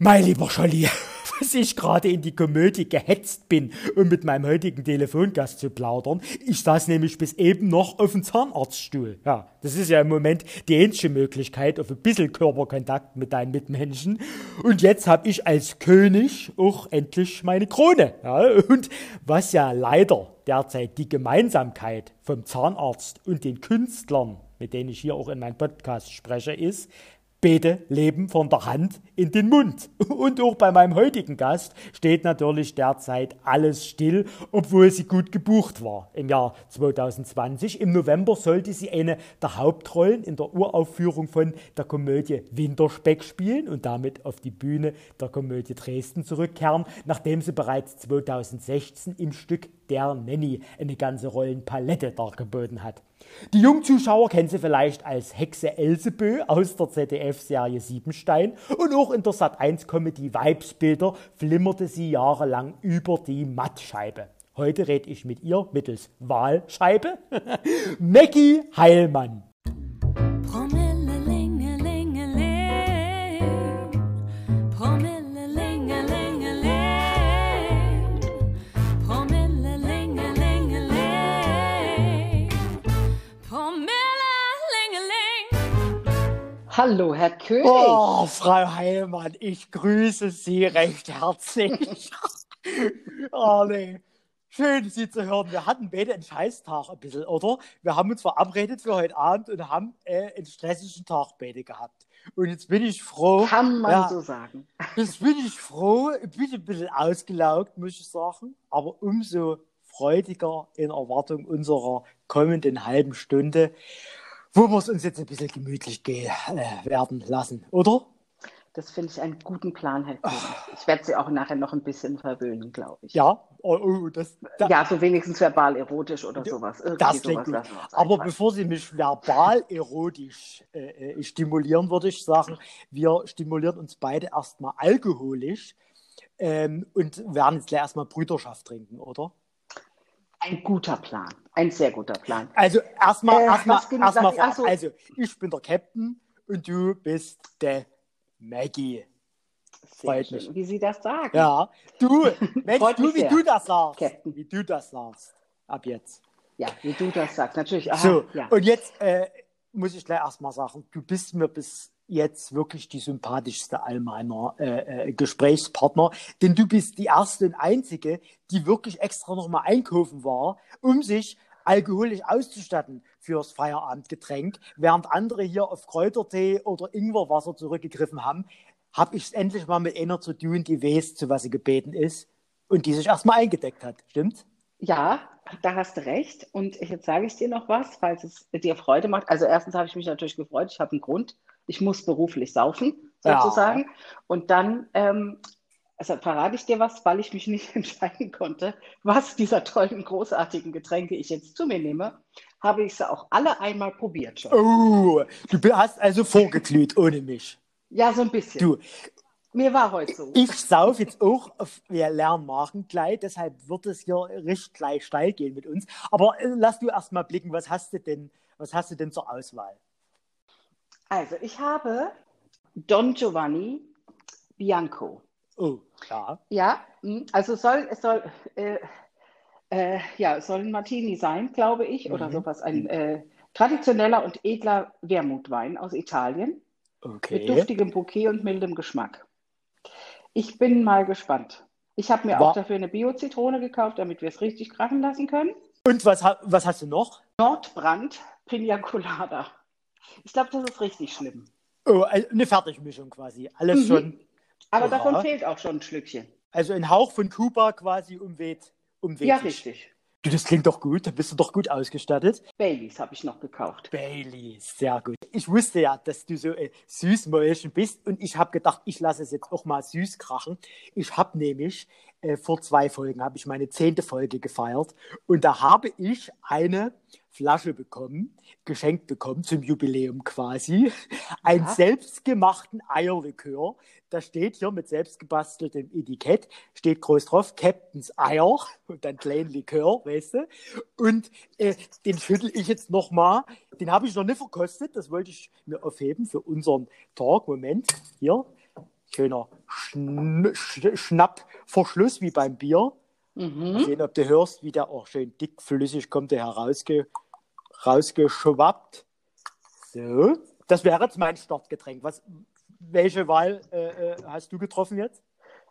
Mein lieber Scholli, was ich gerade in die Komödie gehetzt bin, um mit meinem heutigen Telefongast zu plaudern. Ich saß nämlich bis eben noch auf dem Zahnarztstuhl. Ja, das ist ja im Moment die einzige Möglichkeit auf ein bisschen Körperkontakt mit deinen Mitmenschen. Und jetzt habe ich als König auch endlich meine Krone. Ja, und was ja leider derzeit die Gemeinsamkeit vom Zahnarzt und den Künstlern, mit denen ich hier auch in meinem Podcast spreche, ist, Beete leben von der Hand in den Mund. Und auch bei meinem heutigen Gast steht natürlich derzeit alles still, obwohl sie gut gebucht war im Jahr 2020. Im November sollte sie eine der Hauptrollen in der Uraufführung von der Komödie Winterspeck spielen und damit auf die Bühne der Komödie Dresden zurückkehren, nachdem sie bereits 2016 im Stück Der Nanny eine ganze Rollenpalette dargeboten hat. Die Jungzuschauer kennen sie vielleicht als Hexe Elsebö aus der ZDF-Serie Siebenstein und auch in der Sat1-Comedy Weibsbilder flimmerte sie jahrelang über die Mattscheibe. Heute rede ich mit ihr mittels Wahlscheibe. Maggie Heilmann. Hallo, Herr König. Oh, Frau Heilmann, ich grüße Sie recht herzlich. oh, nee. Schön, Sie zu hören. Wir hatten beide einen Scheißtag ein bisschen, oder? Wir haben uns verabredet für heute Abend und haben äh, einen stressigen Tag beide gehabt. Und jetzt bin ich froh. Kann man ja, so sagen. Jetzt bin ich froh, ich bin ein bisschen ausgelaugt, muss ich sagen, aber umso freudiger in Erwartung unserer kommenden halben Stunde wo wir es uns jetzt ein bisschen gemütlich äh, werden lassen, oder? Das finde ich einen guten Plan, Herr. Ich werde Sie auch nachher noch ein bisschen verwöhnen, glaube ich. Ja, oh, oh, das, da, ja, so wenigstens verbal erotisch oder sowas. Irgendwie das sowas gut. Aber bevor Sie mich verbal erotisch äh, äh, stimulieren, würde ich sagen, wir stimulieren uns beide erstmal alkoholisch ähm, und werden jetzt gleich erstmal Brüderschaft trinken, oder? Ein guter Plan, ein sehr guter Plan. Also erstmal, äh, erstmal, erstmal, also, also ich bin der Captain und du bist der Maggie. Freut mich. Wie Sie das sagen. Ja, du, Mensch, du, wie sehr. du das sagst. Captain. Wie du das sagst. Ab jetzt. Ja, wie du das sagst, natürlich. Aha, so, ja. und jetzt äh, muss ich gleich erstmal sagen, du bist mir bis jetzt wirklich die sympathischste all meiner äh, äh, Gesprächspartner, denn du bist die erste und einzige, die wirklich extra nochmal einkaufen war, um sich alkoholisch auszustatten fürs Feierabendgetränk, während andere hier auf Kräutertee oder Ingwerwasser zurückgegriffen haben, habe ich es endlich mal mit einer zu tun, die weiß, zu was sie gebeten ist und die sich erstmal eingedeckt hat. Stimmt? Ja, da hast du recht. Und jetzt sage ich dir noch was, falls es dir Freude macht. Also erstens habe ich mich natürlich gefreut. Ich habe einen Grund. Ich muss beruflich saufen, sozusagen. Ja. Und dann ähm, also verrate ich dir was, weil ich mich nicht entscheiden konnte, was dieser tollen, großartigen Getränke ich jetzt zu mir nehme, habe ich sie auch alle einmal probiert schon. Oh, du hast also vorgeglüht ohne mich. Ja, so ein bisschen. Du, mir war heute so. Ich sauf jetzt auch auf wir Lernmachen gleich, deshalb wird es hier richtig gleich steil gehen mit uns. Aber äh, lass du erst mal blicken, was hast du denn, was hast du denn zur Auswahl? Also, ich habe Don Giovanni Bianco. Oh, ja. Ja, hm, also soll, es soll, äh, äh, ja, es soll ein Martini sein, glaube ich, oder mhm. sowas, ein äh, traditioneller und edler Wermutwein aus Italien. Okay. Mit duftigem Bouquet und mildem Geschmack. Ich bin mal gespannt. Ich habe mir War auch dafür eine Bio-Zitrone gekauft, damit wir es richtig krachen lassen können. Und was, was hast du noch? Nordbrand Pina Colada. Ich glaube, das ist richtig schlimm. Oh, also eine Fertigmischung quasi. Alles mhm. schon. Aber Oha. davon fehlt auch schon ein Schlückchen. Also ein Hauch von Kuba quasi umweht. umweht ja, richtig. Du, das klingt doch gut, da bist du doch gut ausgestattet. Baileys habe ich noch gekauft. Baileys, sehr gut. Ich wusste ja, dass du so äh, Süßmäulchen bist und ich habe gedacht, ich lasse es jetzt auch mal süß krachen. Ich habe nämlich äh, vor zwei Folgen, habe ich meine zehnte Folge gefeiert und da habe ich eine Flasche bekommen, geschenkt bekommen zum Jubiläum quasi, einen ja. selbstgemachten Eierlikör. Da steht hier mit selbstgebasteltem Etikett, steht groß drauf, Captain's Eier und dann kleinen Likör, weißt du. Und äh, den schüttel ich jetzt nochmal. Den habe ich noch nicht verkostet, das wollte ich mir aufheben für unseren Talk. Moment, hier, schöner Schn Sch Schnappverschluss wie beim Bier. Mhm. Mal sehen, ob du hörst, wie der auch schön dickflüssig kommt, der herausge rausgeschwappt. So, das wäre jetzt mein Startgetränk. Was, welche Wahl äh, äh hast du getroffen jetzt?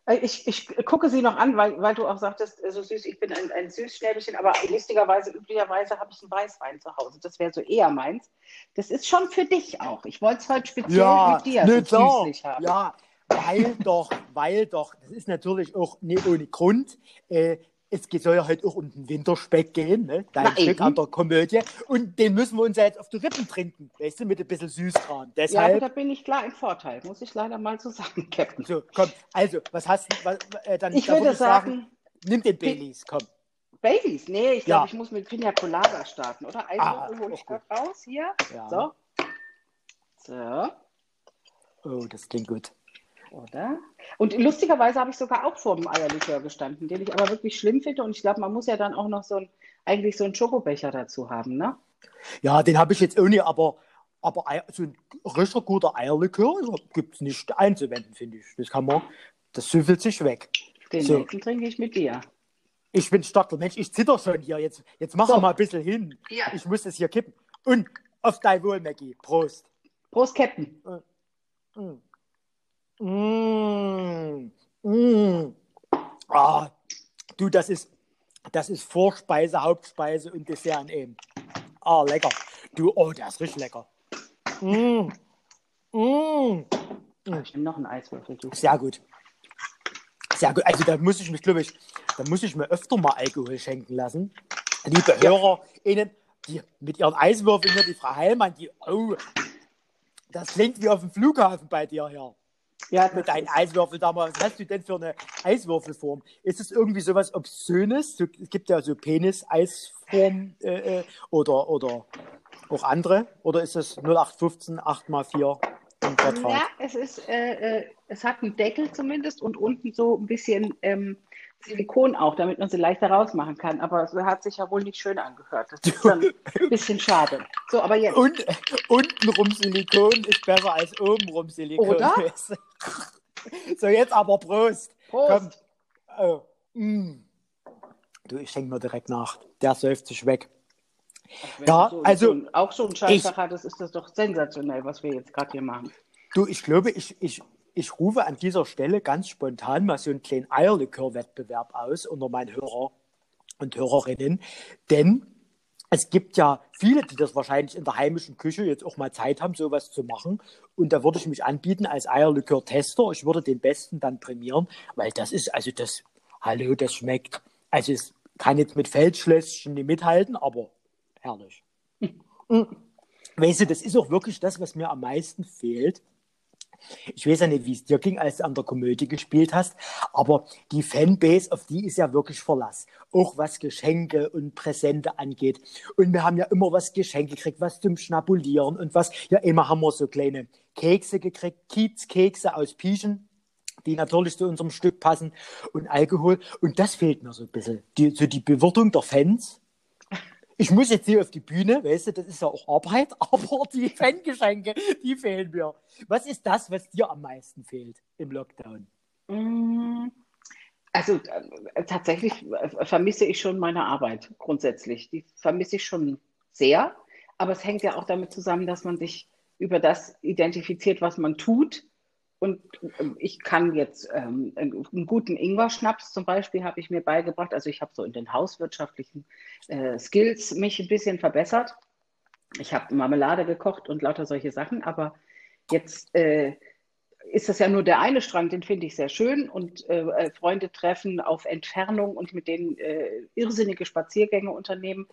Äh, ich, ich gucke sie noch an, weil, weil du auch sagtest, so süß, ich bin ein, ein Süßschnäbelchen, aber lustigerweise, üblicherweise habe ich einen Weißwein zu Hause. Das wäre so eher meins. Das ist schon für dich auch. Ich wollte es heute speziell ja, mit dir ne, so süßlich haben. Ja, weil doch, weil doch, das ist natürlich auch nicht ohne Grund. Äh, es soll ja heute auch um den Winterspeck gehen, ne? dein Stück an der Komödie. Und den müssen wir uns ja jetzt auf die Rippen trinken, weißt du, mit ein bisschen Süßkram. Deshalb, ja, da bin ich klar im Vorteil, muss ich leider mal so sagen, Captain. So, komm, also, was hast du, was, äh, dann, ich würde sagen, sagen, nimm den Baileys, komm. Baileys? Nee, ich glaube, ja. ich muss mit Pina Colada starten, oder? Also, ah, hole ich gerade raus, hier. Ja. So. So. Oh, das klingt gut. Oder? Und lustigerweise habe ich sogar auch vor dem Eierlikör gestanden, den ich aber wirklich schlimm finde. Und ich glaube, man muss ja dann auch noch so ein, eigentlich so einen Schokobecher dazu haben, ne? Ja, den habe ich jetzt nicht, aber, aber so ein richtig guter Eierlikör gibt es nicht einzuwenden, finde ich. Das kann man, das süffelt sich weg. Den so. nächsten trinke ich mit dir. Ich bin starker Mensch, ich zitter schon hier. Jetzt, jetzt mach so. mal ein bisschen hin. Ja. Ich muss das hier kippen. Und auf dein Wohl, Maggie. Prost. Prost, Captain. Mm. Mmh, mmh. Ah, du, das ist, das ist Vorspeise, Hauptspeise und Dessert in einem. Ah, lecker. Du, oh, der ist richtig lecker. Mmh. Mmh. Ich nehme noch einen Eiswürfel. Du. Sehr gut. Sehr gut. Also da muss ich mich, glaube ich, da muss ich mir öfter mal Alkohol schenken lassen. Liebe ja. HörerInnen, die mit ihren Eiswürfeln hier, die Frau Heilmann, die, oh, das klingt wie auf dem Flughafen bei dir hier. Ja, mit deinen Eiswürfel damals. Was hast du denn für eine Eiswürfelform? Ist es irgendwie sowas Obszönes? Es gibt ja so Penis-Eisform äh, äh, oder, oder auch andere. Oder ist es 0815 8x4 im Quadrat? Ja, es ist, äh, äh, es hat einen Deckel zumindest und unten so ein bisschen ähm, Silikon auch, damit man sie leichter rausmachen kann. Aber es hat sich ja wohl nicht schön angehört. Das ist dann ein bisschen schade. So, aber jetzt. Und untenrum Silikon ist besser als obenrum Silikon. Oder? So, jetzt aber Prost. Prost. Oh. Mm. Du, ich schenke mir direkt nach. Der säuft sich weg. Ja, so, also. So, auch so ein Scheißtag hat, das ist das doch sensationell, was wir jetzt gerade hier machen. Du, ich glaube, ich, ich, ich rufe an dieser Stelle ganz spontan mal so einen kleinen Eierlikör-Wettbewerb aus unter meinen Hörer und Hörerinnen, denn es gibt ja viele, die das wahrscheinlich in der heimischen Küche jetzt auch mal Zeit haben, sowas zu machen. Und da würde ich mich anbieten als Eierlikör-Tester. Ich würde den Besten dann prämieren, weil das ist, also das, hallo, das schmeckt. Also es kann jetzt mit Feldschlösschen nicht mithalten, aber herrlich. Weißt du, das ist auch wirklich das, was mir am meisten fehlt ich weiß ja nicht, wie es dir ging, als du an der Komödie gespielt hast, aber die Fanbase, auf die ist ja wirklich Verlass. Auch was Geschenke und Präsente angeht. Und wir haben ja immer was Geschenke gekriegt, was zum Schnabulieren und was, ja, immer haben wir so kleine Kekse gekriegt, Kiezkekse aus Pieschen, die natürlich zu unserem Stück passen und Alkohol. Und das fehlt mir so ein bisschen. Die, so die Bewirtung der Fans ich muss jetzt hier auf die Bühne, weißt du, das ist ja auch Arbeit, aber die Fangeschenke, die fehlen mir. Was ist das, was dir am meisten fehlt im Lockdown? Mm, also äh, tatsächlich äh, vermisse ich schon meine Arbeit grundsätzlich. Die vermisse ich schon sehr, aber es hängt ja auch damit zusammen, dass man sich über das identifiziert, was man tut und ähm, ich kann jetzt ähm, einen guten Ingwer-Schnaps zum Beispiel habe ich mir beigebracht. Also ich habe so in den hauswirtschaftlichen äh, Skills mich ein bisschen verbessert. Ich habe Marmelade gekocht und lauter solche Sachen. Aber jetzt äh, ist das ja nur der eine Strang, den finde ich sehr schön. Und äh, äh Freunde treffen auf Entfernung und mit denen äh, irrsinnige Spaziergänge unternehmen,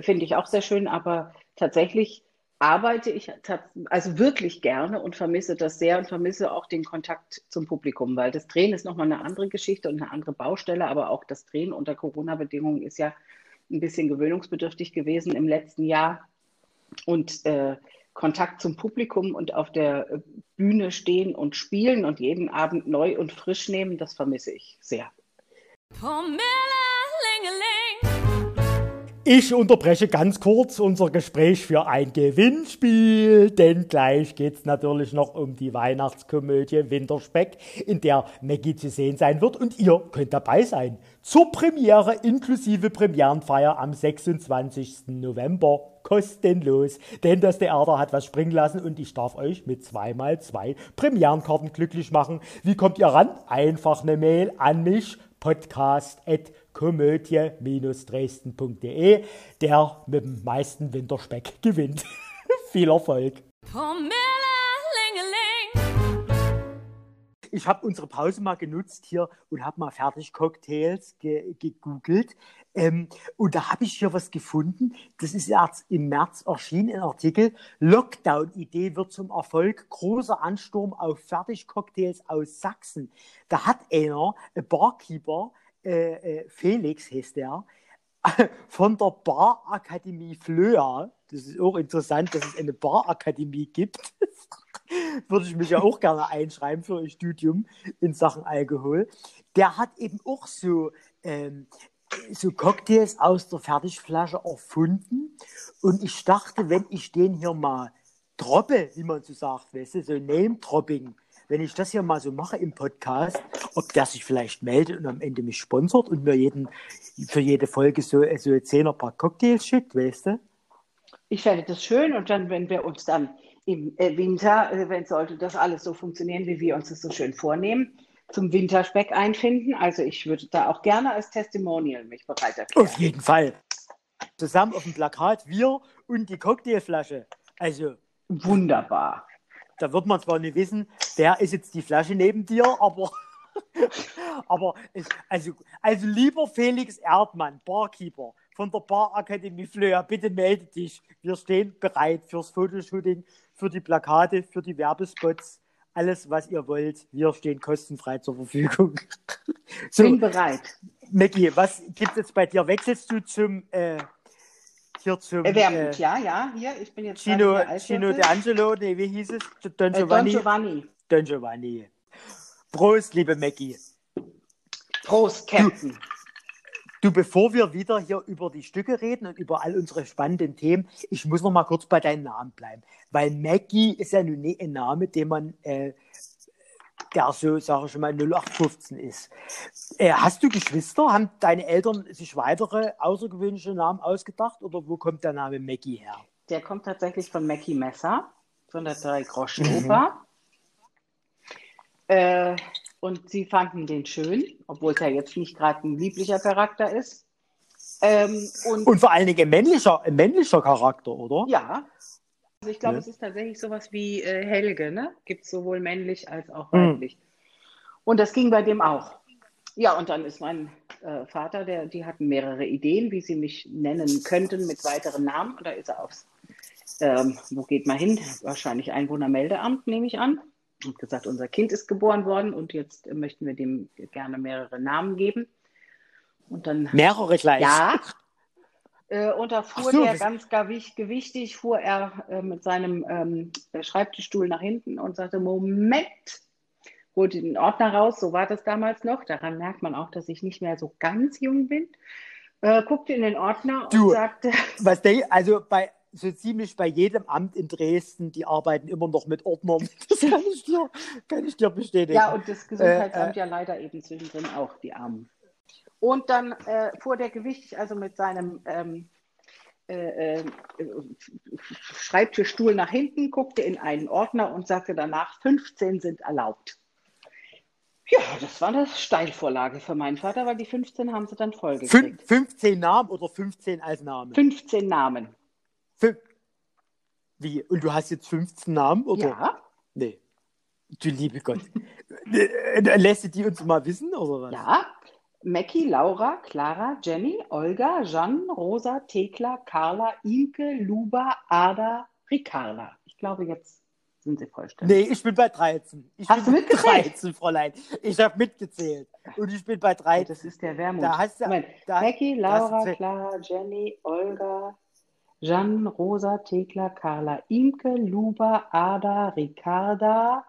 finde ich auch sehr schön. Aber tatsächlich arbeite ich also wirklich gerne und vermisse das sehr und vermisse auch den Kontakt zum Publikum, weil das Drehen ist nochmal eine andere Geschichte und eine andere Baustelle, aber auch das Drehen unter Corona-Bedingungen ist ja ein bisschen gewöhnungsbedürftig gewesen im letzten Jahr. Und äh, Kontakt zum Publikum und auf der äh, Bühne stehen und spielen und jeden Abend neu und frisch nehmen, das vermisse ich sehr. Pomilla, Ich unterbreche ganz kurz unser Gespräch für ein Gewinnspiel, denn gleich geht's natürlich noch um die Weihnachtskomödie Winterspeck, in der Maggie zu sehen sein wird und ihr könnt dabei sein. Zur Premiere inklusive Premierenfeier am 26. November kostenlos, denn das Theater hat was springen lassen und ich darf euch mit zweimal zwei Premierenkarten glücklich machen. Wie kommt ihr ran? Einfach eine Mail an mich podcast.komödie-dresden.de. Der mit dem meisten Winterspeck gewinnt. Viel Erfolg. Ich habe unsere Pause mal genutzt hier und habe mal Fertigcocktails ge gegoogelt. Ähm, und da habe ich hier was gefunden. Das ist jetzt im März erschienen, ein Artikel. Lockdown-Idee wird zum Erfolg. Großer Ansturm auf Fertigcocktails aus Sachsen. Da hat einer, ein Barkeeper, äh, äh, Felix heißt der, von der Barakademie Flöa. Das ist auch interessant, dass es eine Barakademie gibt. Würde ich mich ja auch gerne einschreiben für ein Studium in Sachen Alkohol. Der hat eben auch so, ähm, so Cocktails aus der Fertigflasche erfunden. Und ich dachte, wenn ich den hier mal droppe, wie man so sagt, weißt du, so Name-Dropping, wenn ich das hier mal so mache im Podcast, ob der sich vielleicht meldet und am Ende mich sponsort und mir jeden, für jede Folge so, so ein Zehnerpack Cocktails schickt, weißt du? Ich fände das schön und dann, wenn wir uns dann im äh, Winter, äh, wenn sollte das alles so funktionieren, wie wir uns das so schön vornehmen, zum Winterspeck einfinden. Also ich würde da auch gerne als Testimonial mich bereit erklären. Auf jeden Fall. Zusammen auf dem Plakat, wir und die Cocktailflasche. Also. Wunderbar. Da wird man zwar nicht wissen, wer ist jetzt die Flasche neben dir, aber. aber es, also, also lieber Felix Erdmann, Barkeeper von der Barakademie Flöa, bitte melde dich. Wir stehen bereit fürs Fotoshooting, für die Plakate, für die Werbespots. Alles, was ihr wollt, wir stehen kostenfrei zur Verfügung. so, Bin bereit. Maggie, was gibt es jetzt bei dir? Wechselst du zum äh, hier zum Erwärmend, äh, ja, ja, hier, ich bin jetzt Gino, Gino D'Angelo, nee, wie hieß es? Don Giovanni. Äh, Don Giovanni. Don Giovanni. Prost, liebe Maggie. Prost, Captain. Du, bevor wir wieder hier über die Stücke reden und über all unsere spannenden Themen, ich muss noch mal kurz bei deinem Namen bleiben, weil Maggie ist ja nun ein Name, den man äh, der so, sage ich mal, 0815 ist. Äh, hast du Geschwister? Haben deine Eltern sich weitere außergewöhnliche Namen ausgedacht oder wo kommt der Name Maggie her? Der kommt tatsächlich von Mackie Messer, von der Drei-Groschen-Oper. Mhm. Äh, und sie fanden den schön, obwohl es ja jetzt nicht gerade ein lieblicher Charakter ist. Ähm, und, und, vor allen Dingen ein männlicher, ein männlicher Charakter, oder? Ja, also ich glaube, ja. es ist tatsächlich sowas wie äh, Helge, ne? Gibt es sowohl männlich als auch hm. weiblich. Mhm. Und das ging bei dem auch. Ja, und dann ist mein äh, Vater, der, die hatten mehrere Ideen, wie sie mich nennen könnten mit weiteren Namen. Und da ist er aufs, ähm, wo geht man hin? Wahrscheinlich Einwohnermeldeamt, nehme ich an. Und gesagt, unser Kind ist geboren worden und jetzt möchten wir dem gerne mehrere Namen geben. Und dann. Mehrere gleich? Ja, äh, und da fuhr so, der ganz gewichtig, fuhr er äh, mit seinem ähm, Schreibtischstuhl nach hinten und sagte, Moment, holte den Ordner raus, so war das damals noch. Daran merkt man auch, dass ich nicht mehr so ganz jung bin. Äh, guckte in den Ordner du, und sagte. Was der, also bei so ziemlich bei jedem Amt in Dresden, die arbeiten immer noch mit Ordnern. Das kann ich dir, kann ich dir bestätigen. Ja, und das Gesundheitsamt äh, äh, ja leider eben zwischendrin auch, die Armen. Und dann äh, fuhr der Gewicht also mit seinem ähm, äh, äh, Schreibtischstuhl nach hinten, guckte in einen Ordner und sagte danach, 15 sind erlaubt. Ja, das war eine Steilvorlage für meinen Vater, weil die 15 haben sie dann vollgekriegt. 15 Namen oder 15 als Namen? 15 Namen. Fün Wie? Und du hast jetzt 15 Namen? Oder? Ja. Nee. Du liebe Gott. Äh, lässt du die uns mal wissen, oder was? Ja, Mackie, Laura, Clara, Jenny, Olga, Jeanne, Rosa, Thekla, Carla, Imke, Luba, Ada, Ricarda. Ich glaube, jetzt sind sie vollständig. Nee, ich bin bei 13. Ich hast bin du mitgezählt? 13, Fräulein. Ich habe mitgezählt. Und ich bin bei 13. Das ist der Wermut. Da hast du, Moment. Da, Mackie, Laura, Clara, Jenny, Olga, Jeanne, Rosa, Thekla, Carla, Imke, Luba, Ada, Ricarda,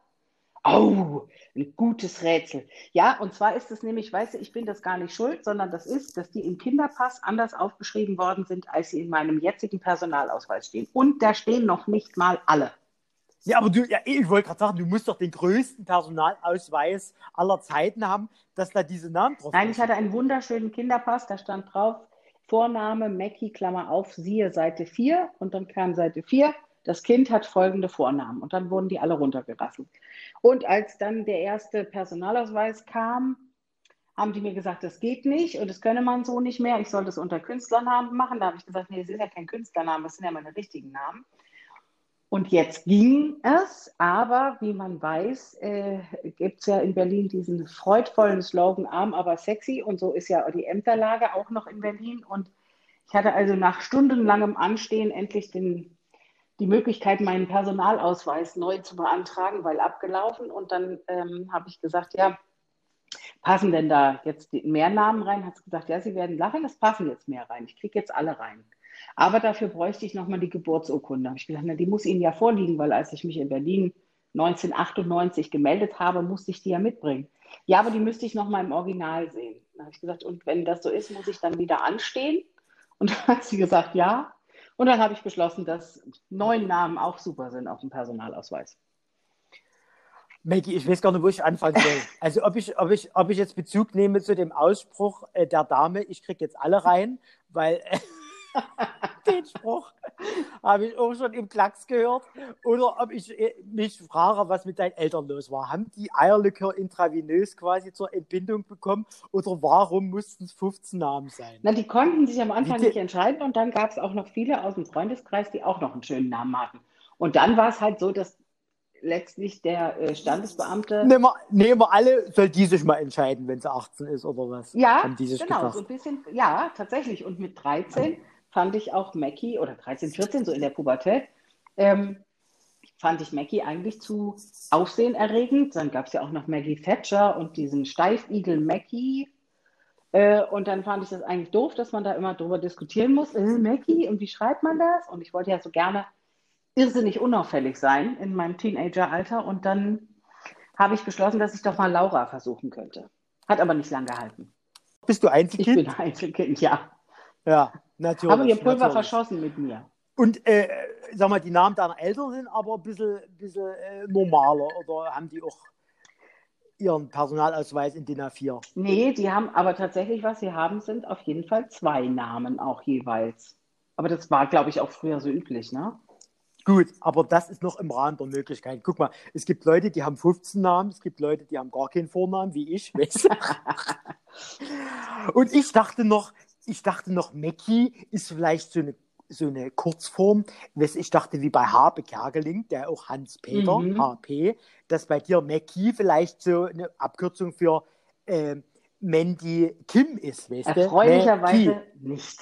Oh, ein gutes Rätsel. Ja, und zwar ist es nämlich, weißt du, ich bin das gar nicht schuld, sondern das ist, dass die im Kinderpass anders aufgeschrieben worden sind, als sie in meinem jetzigen Personalausweis stehen. Und da stehen noch nicht mal alle. Ja, aber du, ja, ich wollte gerade sagen, du musst doch den größten Personalausweis aller Zeiten haben, dass da diese Namen drauf sind. Nein, ich hatte einen wunderschönen Kinderpass, da stand drauf Vorname Mackie, Klammer auf, siehe Seite 4 und dann kam Seite 4 das Kind hat folgende Vornamen und dann wurden die alle runtergerasselt. Und als dann der erste Personalausweis kam, haben die mir gesagt, das geht nicht und das könne man so nicht mehr. Ich soll das unter Künstlernamen machen. Da habe ich gesagt, nee, das ist ja kein Künstlername, das sind ja meine richtigen Namen. Und jetzt ging es, aber wie man weiß, äh, gibt es ja in Berlin diesen freudvollen Slogan, arm aber sexy. Und so ist ja die Ämterlage auch noch in Berlin. Und ich hatte also nach stundenlangem Anstehen endlich den die Möglichkeit, meinen Personalausweis neu zu beantragen, weil abgelaufen. Und dann ähm, habe ich gesagt, ja, passen denn da jetzt mehr Namen rein? Hat sie gesagt, ja, Sie werden lachen, es passen jetzt mehr rein. Ich kriege jetzt alle rein. Aber dafür bräuchte ich nochmal die Geburtsurkunde. Habe ich gesagt, na, die muss Ihnen ja vorliegen, weil als ich mich in Berlin 1998 gemeldet habe, musste ich die ja mitbringen. Ja, aber die müsste ich nochmal im Original sehen. Dann habe ich gesagt, und wenn das so ist, muss ich dann wieder anstehen? Und dann hat sie gesagt, ja. Und dann habe ich beschlossen, dass neun Namen auch super sind auf dem Personalausweis. Maggie, ich weiß gar nicht, wo ich anfangen soll. Also ob ich, ob ich, ob ich jetzt Bezug nehme zu dem Ausspruch äh, der Dame, ich kriege jetzt alle rein, weil den Spruch habe ich auch schon im Klacks gehört. Oder ob ich äh, mich frage, was mit deinen Eltern los war. Haben die Eierlikör intravenös quasi zur Entbindung bekommen oder warum mussten es 15 Namen sein? Na, die konnten sich am Anfang nicht entscheiden und dann gab es auch noch viele aus dem Freundeskreis, die auch noch einen schönen Namen hatten. Und dann war es halt so, dass letztlich der äh, Standesbeamte. Nehmen wir, nehmen wir alle, soll die sich mal entscheiden, wenn sie 18 ist oder was? Ja, genau, gedacht. so ein bisschen, ja, tatsächlich. Und mit 13 fand ich auch Mackie, oder 13, 14, so in der Pubertät, ähm, fand ich Mackie eigentlich zu aufsehenerregend. Dann gab es ja auch noch Maggie Thatcher und diesen Steifigel Mackie. Äh, und dann fand ich das eigentlich doof, dass man da immer drüber diskutieren muss. Äh, Mackie, und wie schreibt man das? Und ich wollte ja so gerne irrsinnig unauffällig sein in meinem Teenageralter. Und dann habe ich beschlossen, dass ich doch mal Laura versuchen könnte. Hat aber nicht lang gehalten. Bist du Einzelkind? Ich bin Einzelkind, ja. Ja, natürlich. Haben ihr Pulver natürlich. verschossen mit mir. Und äh, sag mal, die Namen deiner Eltern sind aber ein bisschen, bisschen äh, normaler oder haben die auch ihren Personalausweis in DIN A4? Nee, die haben aber tatsächlich, was sie haben, sind auf jeden Fall zwei Namen auch jeweils. Aber das war, glaube ich, auch früher so üblich, ne? Gut, aber das ist noch im Rahmen der Möglichkeit. Guck mal, es gibt Leute, die haben 15 Namen, es gibt Leute, die haben gar keinen Vornamen, wie ich. Weißt Und ich dachte noch, ich dachte noch, Mackie ist vielleicht so eine, so eine Kurzform. Ich dachte, wie bei Habe Kerkeling, der auch Hans-Peter, mhm. HP, dass bei dir Mackie vielleicht so eine Abkürzung für äh, Mandy Kim ist, weißt du? Erfreulicherweise nicht.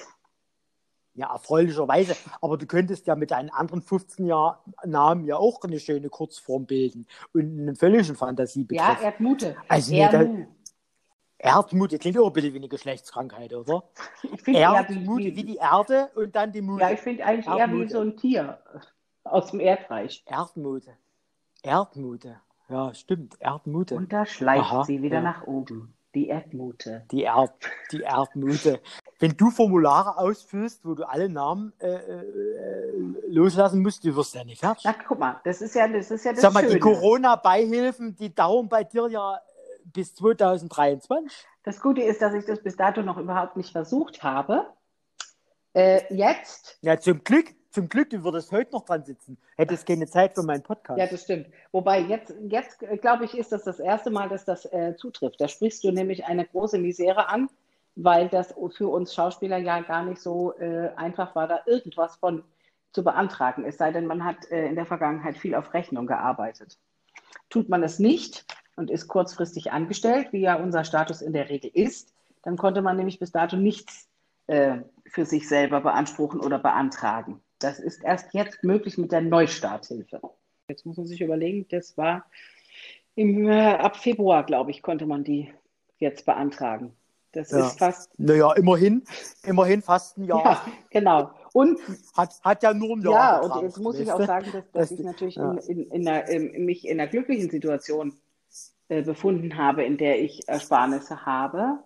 Ja, erfreulicherweise. Aber du könntest ja mit deinen anderen 15 Jahr Namen ja auch eine schöne Kurzform bilden und einen völligen Fantasiebegriff. Ja, Erdmute. Also Erdmut. Erdmut, das klingt auch ein bisschen wie eine Geschlechtskrankheit, oder? Ich Erdmut, wie, wie die Erde und dann die Mute. Ja, ich finde eigentlich Erdmute. eher wie so ein Tier aus dem Erdreich. Erdmute. Erdmute. Ja, stimmt. Erdmute. Und da schleicht Aha, sie wieder ja. nach oben. Die Erdmute. Die, Erd, die Erdmute. Wenn du Formulare ausfüllst, wo du alle Namen äh, äh, loslassen musst, du wirst ja nicht fertig. Na, guck mal, das ist ja das, ist ja das Sag mal, Schöne. die Corona-Beihilfen, die dauern bei dir ja bis 2023. Das Gute ist, dass ich das bis dato noch überhaupt nicht versucht habe. Äh, jetzt. Ja, zum Glück, zum Glück, du würdest heute noch dran sitzen. Hättest keine Zeit für meinen Podcast. Ja, das stimmt. Wobei jetzt, jetzt glaube ich, ist das das erste Mal, dass das äh, zutrifft. Da sprichst du nämlich eine große Misere an, weil das für uns Schauspieler ja gar nicht so äh, einfach war, da irgendwas von zu beantragen. Es sei denn, man hat äh, in der Vergangenheit viel auf Rechnung gearbeitet. Tut man es nicht, und ist kurzfristig angestellt, wie ja unser Status in der Regel ist, dann konnte man nämlich bis dato nichts äh, für sich selber beanspruchen oder beantragen. Das ist erst jetzt möglich mit der Neustarthilfe. Jetzt muss man sich überlegen, das war im, äh, ab Februar, glaube ich, konnte man die jetzt beantragen. Das ja. ist fast. Naja, immerhin, immerhin fast ein Jahr. Ja, genau. Und hat, hat ja nur ein Jahr. Ja, und jetzt muss ich auch sagen, dass, dass das, ich natürlich ja. in, in, in einer, in, mich in einer glücklichen Situation äh, befunden habe, in der ich Ersparnisse habe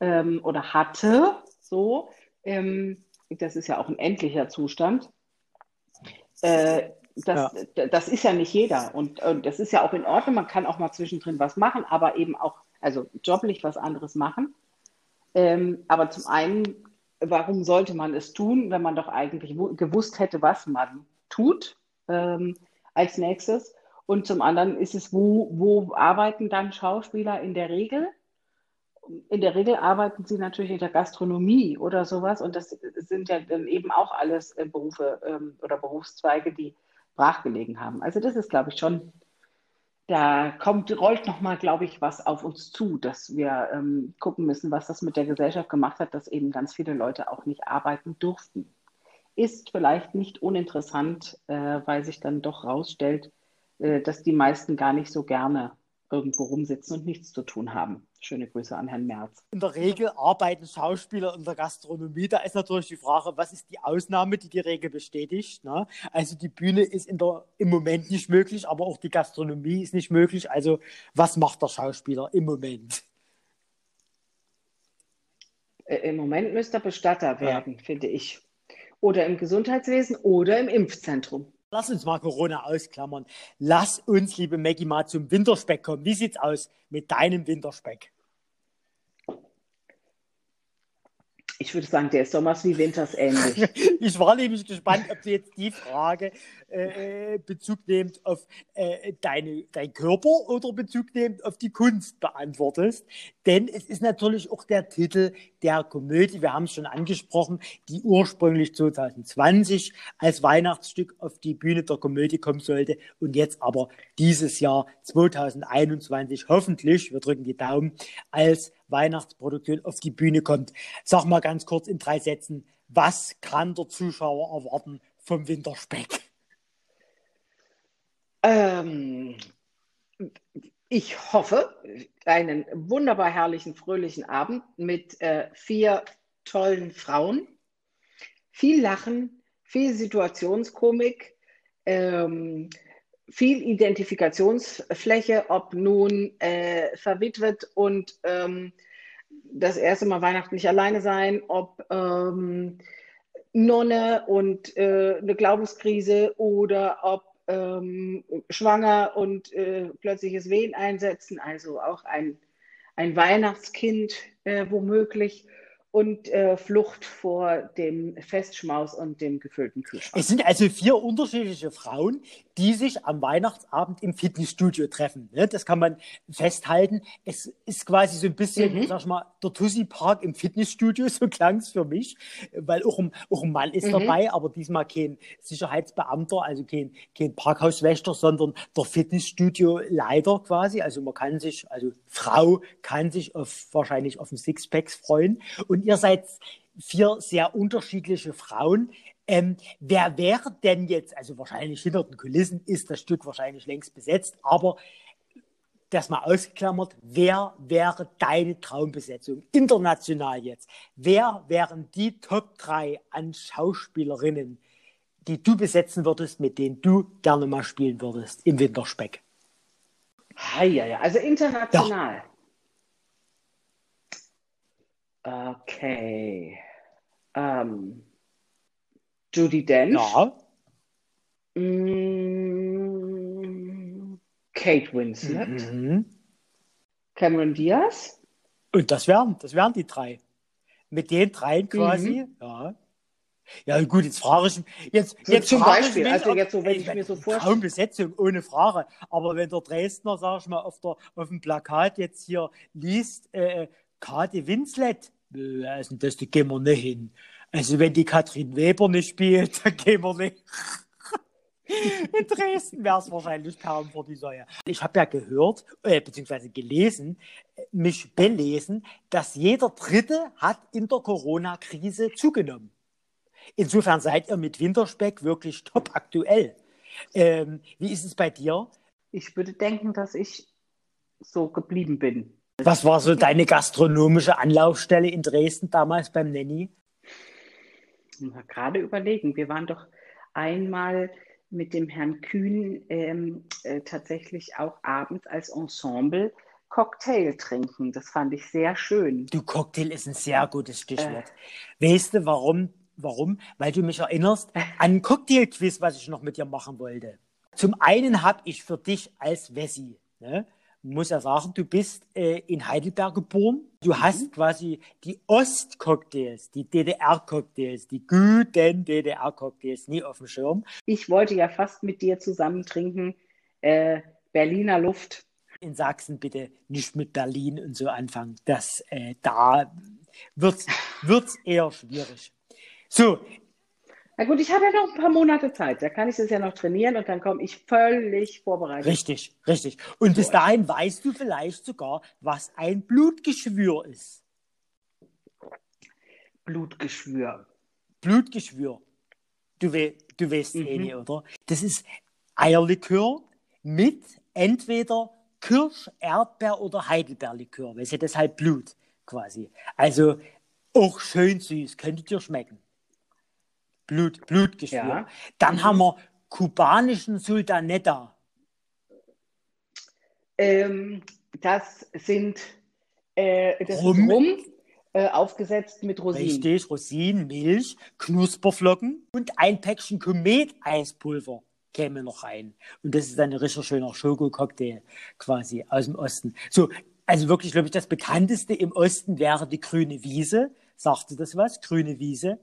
ähm, oder hatte. So, ähm, das ist ja auch ein endlicher Zustand. Äh, das, ja. das ist ja nicht jeder. Und, und das ist ja auch in Ordnung. Man kann auch mal zwischendrin was machen, aber eben auch, also joblich was anderes machen. Ähm, aber zum einen, warum sollte man es tun, wenn man doch eigentlich gewusst hätte, was man tut ähm, als nächstes? Und zum anderen ist es, wo, wo arbeiten dann Schauspieler in der Regel? In der Regel arbeiten sie natürlich in der Gastronomie oder sowas. Und das sind ja dann eben auch alles äh, Berufe ähm, oder Berufszweige, die brachgelegen haben. Also das ist, glaube ich, schon, da kommt, rollt nochmal, glaube ich, was auf uns zu, dass wir ähm, gucken müssen, was das mit der Gesellschaft gemacht hat, dass eben ganz viele Leute auch nicht arbeiten durften. Ist vielleicht nicht uninteressant, äh, weil sich dann doch rausstellt, dass die meisten gar nicht so gerne irgendwo rumsitzen und nichts zu tun haben. Schöne Grüße an Herrn Merz. In der Regel arbeiten Schauspieler in der Gastronomie. Da ist natürlich die Frage, was ist die Ausnahme, die die Regel bestätigt? Ne? Also die Bühne ist der, im Moment nicht möglich, aber auch die Gastronomie ist nicht möglich. Also was macht der Schauspieler im Moment? Äh, Im Moment müsste er Bestatter werden, ja. finde ich. Oder im Gesundheitswesen oder im Impfzentrum. Lass uns mal Corona ausklammern. Lass uns, liebe Maggie, mal zum Winterspeck kommen. Wie sieht's aus mit deinem Winterspeck? Ich würde sagen, der ist Sommers wie Winters ähnlich. ich war nämlich gespannt, ob du jetzt die Frage äh, Bezug nehmend auf äh, deine, dein Körper oder Bezug nehmend auf die Kunst beantwortest. Denn es ist natürlich auch der Titel der Komödie, wir haben es schon angesprochen, die ursprünglich 2020 als Weihnachtsstück auf die Bühne der Komödie kommen sollte und jetzt aber dieses Jahr 2021 hoffentlich, wir drücken die Daumen, als Weihnachtsproduktion auf die Bühne kommt. Sag mal ganz kurz in drei Sätzen, was kann der Zuschauer erwarten vom Winterspeck? Ähm, ich hoffe, einen wunderbar herrlichen, fröhlichen Abend mit äh, vier tollen Frauen. Viel Lachen, viel Situationskomik, ähm, viel Identifikationsfläche, ob nun äh, verwitwet und ähm, das erste Mal Weihnachten nicht alleine sein, ob ähm, Nonne und äh, eine Glaubenskrise oder ob ähm, schwanger und äh, plötzliches Wehen einsetzen, also auch ein, ein Weihnachtskind äh, womöglich und äh, Flucht vor dem Festschmaus und dem gefüllten Kühlschrank. Es sind also vier unterschiedliche Frauen, die sich am Weihnachtsabend im Fitnessstudio treffen. Ne? Das kann man festhalten. Es ist quasi so ein bisschen, mhm. sag ich mal, der Tussi Park im Fitnessstudio, so klang es für mich, weil auch ein, auch ein Mann ist mhm. dabei, aber diesmal kein Sicherheitsbeamter, also kein, kein Parkhauswächter, sondern der Fitnessstudio-Leiter quasi. Also man kann sich, also Frau kann sich auf, wahrscheinlich auf ein Sixpacks freuen. Und ihr seid vier sehr unterschiedliche Frauen. Ähm, wer wäre denn jetzt, also wahrscheinlich hinter den Kulissen ist das Stück wahrscheinlich längst besetzt, aber das mal ausgeklammert, wer wäre deine Traumbesetzung international jetzt? Wer wären die Top 3 an Schauspielerinnen, die du besetzen würdest, mit denen du gerne mal spielen würdest im Winterspeck? Ja, ja, ja. Also international. Ja. Okay. Ähm, Judy Dench. Ja. Mm, Kate Winslet. Mhm. Cameron Diaz. Und das wären, das wären die drei. Mit den dreien quasi, mhm. ja. Ja, gut, jetzt frage ich jetzt, so jetzt zum Beispiel, mich, also jetzt so, wenn ich, ich mir so vorstelle. Kaum Besetzung, ohne Frage. Aber wenn der Dresdner, sag ich mal, auf, der, auf dem Plakat jetzt hier liest, äh, Kate Winslet, also das, da gehen wir nicht hin. Also wenn die Katrin Weber nicht spielt, dann gehen wir nicht. In Dresden wäre es wahrscheinlich Perlen vor die Säue. Ich habe ja gehört, äh, beziehungsweise gelesen, mich belesen, dass jeder Dritte hat in der Corona-Krise zugenommen. Insofern seid ihr mit Winterspeck wirklich top aktuell. Ähm, wie ist es bei dir? Ich würde denken, dass ich so geblieben bin. Was war so deine gastronomische Anlaufstelle in Dresden damals beim Nenny? mal gerade überlegen. Wir waren doch einmal mit dem Herrn Kühn ähm, äh, tatsächlich auch abends als Ensemble Cocktail trinken. Das fand ich sehr schön. Du, Cocktail ist ein sehr gutes Stichwort. Äh. Weißt du, warum? Warum? Weil du mich erinnerst an ein Cocktail-Quiz, was ich noch mit dir machen wollte. Zum einen habe ich für dich als Wessi, ne, muss ja sagen, du bist äh, in Heidelberg geboren. Du mhm. hast quasi die Ostcocktails, die DDR-Cocktails, die guten DDR-Cocktails nie auf dem Schirm. Ich wollte ja fast mit dir zusammen trinken äh, Berliner Luft. In Sachsen bitte nicht mit Berlin und so anfangen. Das, äh, da wird es eher schwierig. So, na gut, ich habe ja noch ein paar Monate Zeit. Da kann ich das ja noch trainieren und dann komme ich völlig vorbereitet. Richtig, richtig. Und bis dahin weißt du vielleicht sogar, was ein Blutgeschwür ist. Blutgeschwür. Blutgeschwür. Du, we du weißt mhm. eh nicht, oder? Das ist Eierlikör mit entweder Kirsch, Erdbeer oder Heidelbeerlikör. Weißt du, deshalb Blut quasi. Also auch schön süß. Könnte dir schmecken. Blut, Blutgeschwür. Ja. Dann mhm. haben wir kubanischen Sultanetta. Ähm, das sind äh, das Rum, Rum äh, aufgesetzt mit Rosinen. Richtig, Rosinen, Milch, Knusperflocken und ein Päckchen Komet-Eispulver käme noch rein. Und das ist ein richtig schöner Schokococktail quasi aus dem Osten. So, also wirklich, glaube ich, das bekannteste im Osten wäre die grüne Wiese. Sagte das was? Grüne Wiese.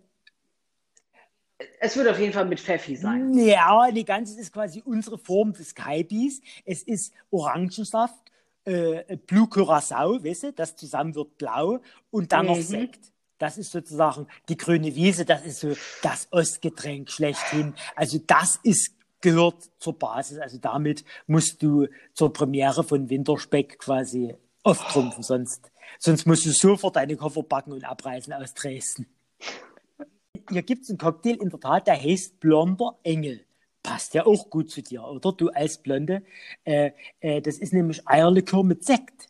Es wird auf jeden Fall mit Pfeffi sein. Ja, die ganze ist quasi unsere Form des Kaibis. Es ist Orangensaft, äh, Blue Curacao, weißt du, das zusammen wird blau und dann mhm. noch Sekt. Das ist sozusagen die grüne Wiese, das ist so das Ostgetränk schlechthin. Also das ist gehört zur Basis. Also damit musst du zur Premiere von Winterspeck quasi auftrumpfen, sonst, sonst musst du sofort deine Koffer packen und abreisen aus Dresden hier gibt es einen Cocktail in der Tat, der heißt Blonder Engel. Passt ja auch gut zu dir, oder? Du als Blonde. Äh, äh, das ist nämlich Eierlikör mit Sekt.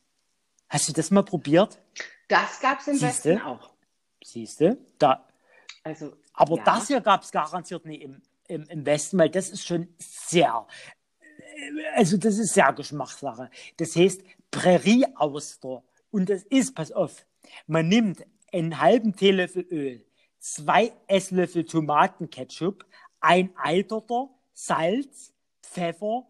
Hast du das mal probiert? Das gab es im Siehste? Westen auch. Siehst du? Da. Also, Aber ja. das hier gab es garantiert nicht im, im, im Westen, weil das ist schon sehr, äh, also das ist sehr Geschmackssache. Das heißt Prärie-Auster. Und das ist, pass auf, man nimmt einen halben Teelöffel Öl, zwei Esslöffel Tomatenketchup, ein Eiterter, Salz, Pfeffer,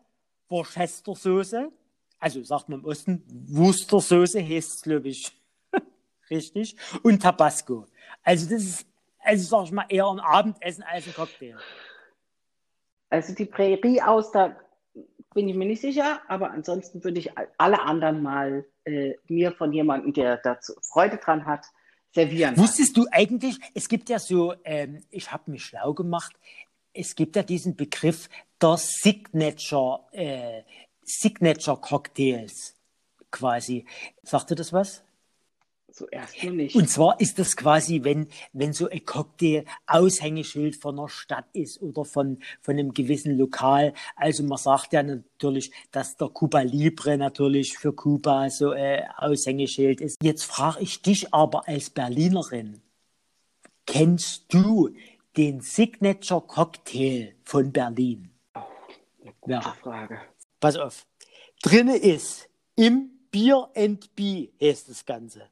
Worcestersoße, also sagt man im Osten, Wustersoße heißt es, glaube ich. Richtig. Und Tabasco. Also das ist, also sag ich mal, eher ein Abendessen als ein Cocktail. Also die Prärie aus, da bin ich mir nicht sicher, aber ansonsten würde ich alle anderen mal äh, mir von jemandem, der dazu Freude dran hat, servieren. Wusstest du eigentlich, es gibt ja so, ähm, ich habe mich schlau gemacht, es gibt ja diesen Begriff der Signature, äh, Signature Cocktails quasi. Sagt dir das was? Zuerst noch nicht. Und zwar ist das quasi, wenn, wenn so ein Cocktail Aushängeschild von einer Stadt ist oder von, von einem gewissen Lokal. Also man sagt ja natürlich, dass der Cuba Libre natürlich für Kuba so ein Aushängeschild ist. Jetzt frage ich dich aber als Berlinerin, kennst du den Signature Cocktail von Berlin? Oh, eine gute ja. Frage. Pass auf. Drinne ist im Beer and Bee heißt das Ganze.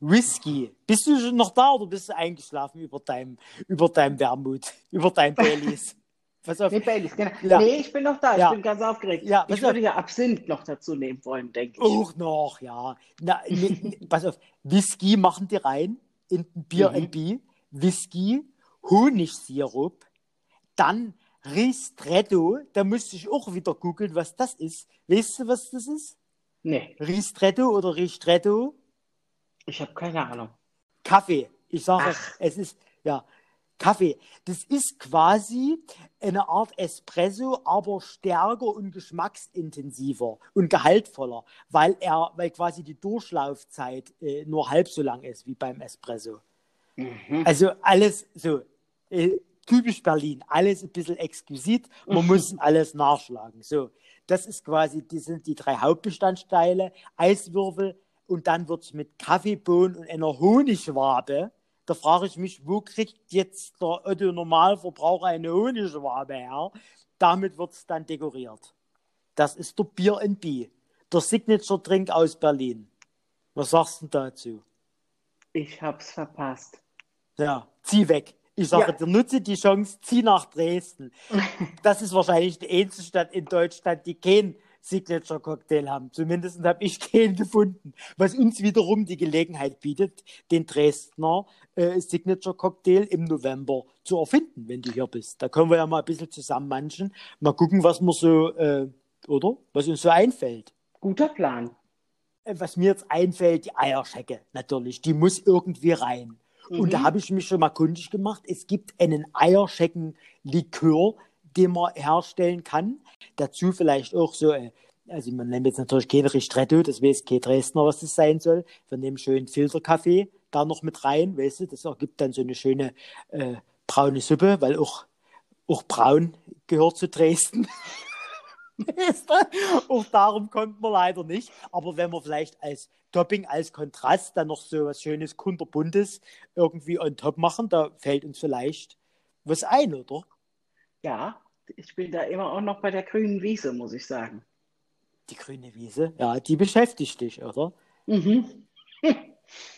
Whisky. Bist du schon noch da oder bist du eingeschlafen über deinem, über deinem Wermut, über deinem Baileys? Pass auf. Nee, Baileys, genau. Ja. Nee, ich bin noch da, ich ja. bin ganz aufgeregt. Ja, ich würde auf. ja Absinth noch dazu nehmen wollen, denke ich. Auch noch, ja. Na, nee, nee, pass auf, Whisky machen die rein in Bier mhm. B, Whisky, Honigsirup, dann Ristretto, da müsste ich auch wieder googeln, was das ist. Weißt du, was das ist? Nee. Ristretto oder Ristretto? Ich habe keine Ahnung. Kaffee. Ich sage, es ist, ja, Kaffee. Das ist quasi eine Art Espresso, aber stärker und geschmacksintensiver und gehaltvoller, weil er, weil quasi die Durchlaufzeit äh, nur halb so lang ist wie beim Espresso. Mhm. Also alles so äh, typisch Berlin, alles ein bisschen exquisit, man muss alles nachschlagen. So, das ist quasi, die sind die drei Hauptbestandteile: Eiswürfel, und dann wird es mit Kaffeebohnen und einer Honigwabe Da frage ich mich, wo kriegt jetzt der Otto Normalverbraucher eine Honigwabe her? Damit wird es dann dekoriert. Das ist der Bier B, der Signature Drink aus Berlin. Was sagst du dazu? Ich hab's verpasst. Ja, zieh weg. Ich sage ja. dir, nutze die Chance, zieh nach Dresden. Das ist wahrscheinlich die einzige Stadt in Deutschland, die keinen Signature-Cocktail haben. Zumindest habe ich keinen gefunden. Was uns wiederum die Gelegenheit bietet, den Dresdner äh, Signature-Cocktail im November zu erfinden, wenn du hier bist. Da können wir ja mal ein bisschen zusammen manchen. Mal gucken, was wir so, äh, oder? Was uns so einfällt. Guter Plan. Äh, was mir jetzt einfällt, die Eierschecke natürlich. Die muss irgendwie rein. Mhm. Und da mhm. habe ich mich schon mal kundig gemacht. Es gibt einen Eierschecken-Likör, den man herstellen kann. Dazu vielleicht auch so, äh, also man nimmt jetzt natürlich kein Ristretto, das weiß kein Dresdner, was das sein soll. Wir nehmen schön Filterkaffee da noch mit rein, weißt du, das ergibt dann so eine schöne äh, braune Suppe, weil auch, auch braun gehört zu Dresden. auch darum kommt man leider nicht. Aber wenn man vielleicht als Topping, als Kontrast dann noch so was Schönes, kunterbuntes irgendwie on top machen, da fällt uns vielleicht was ein, oder? Ja, ich bin da immer auch noch bei der grünen Wiese, muss ich sagen. Die grüne Wiese? Ja, die beschäftigt dich, oder? Mhm.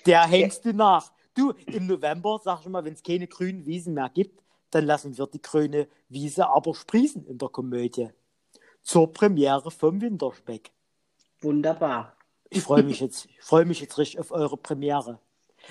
Der hängst du nach. Du, im November, sag ich mal, wenn es keine grünen Wiesen mehr gibt, dann lassen wir die grüne Wiese aber sprießen in der Komödie. Zur Premiere vom Winterspeck. Wunderbar. Ich freue mich jetzt, ich freue mich jetzt richtig auf eure Premiere.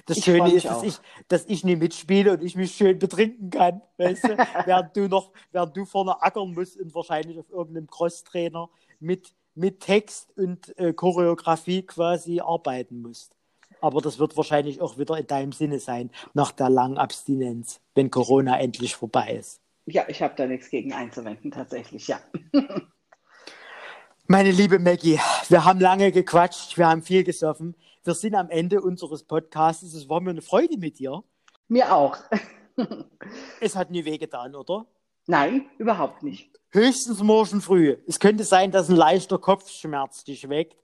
Das ich Schöne ist, dass ich, dass ich nie mitspiele und ich mich schön betrinken kann, weißt du? während du noch, während du vorne ackern musst und wahrscheinlich auf irgendeinem Crosstrainer mit, mit Text und äh, Choreografie quasi arbeiten musst. Aber das wird wahrscheinlich auch wieder in deinem Sinne sein, nach der langen Abstinenz, wenn Corona endlich vorbei ist. Ja, ich habe da nichts gegen einzuwenden, tatsächlich, ja. Meine liebe Maggie, wir haben lange gequatscht, wir haben viel gesoffen. Wir sind am Ende unseres Podcasts. Es war mir eine Freude mit dir. Mir auch. es hat nie wehgetan, oder? Nein, überhaupt nicht. Höchstens morgen früh. Es könnte sein, dass ein leichter Kopfschmerz dich weckt.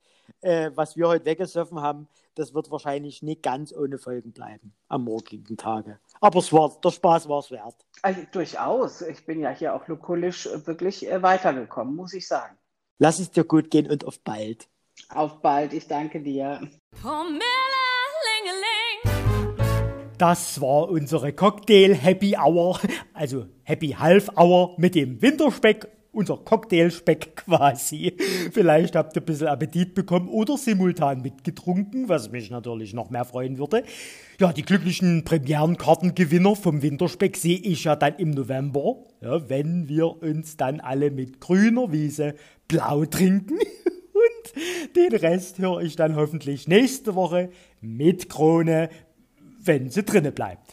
Äh, was wir heute weggesoffen haben, das wird wahrscheinlich nicht ganz ohne Folgen bleiben am morgigen Tage. Aber es war, der Spaß war es wert. Also, durchaus. Ich bin ja hier auch lokulisch wirklich äh, weitergekommen, muss ich sagen. Lass es dir gut gehen und auf bald. Auf bald, ich danke dir. Das war unsere Cocktail Happy Hour, also Happy Half Hour mit dem Winterspeck, unser Cocktailspeck quasi. Vielleicht habt ihr ein bisschen Appetit bekommen oder simultan mitgetrunken, was mich natürlich noch mehr freuen würde. Ja, die glücklichen Premierenkartengewinner vom Winterspeck sehe ich ja dann im November, ja, wenn wir uns dann alle mit grüner Wiese blau trinken. Und den Rest höre ich dann hoffentlich nächste Woche mit Krone, wenn sie drinne bleibt.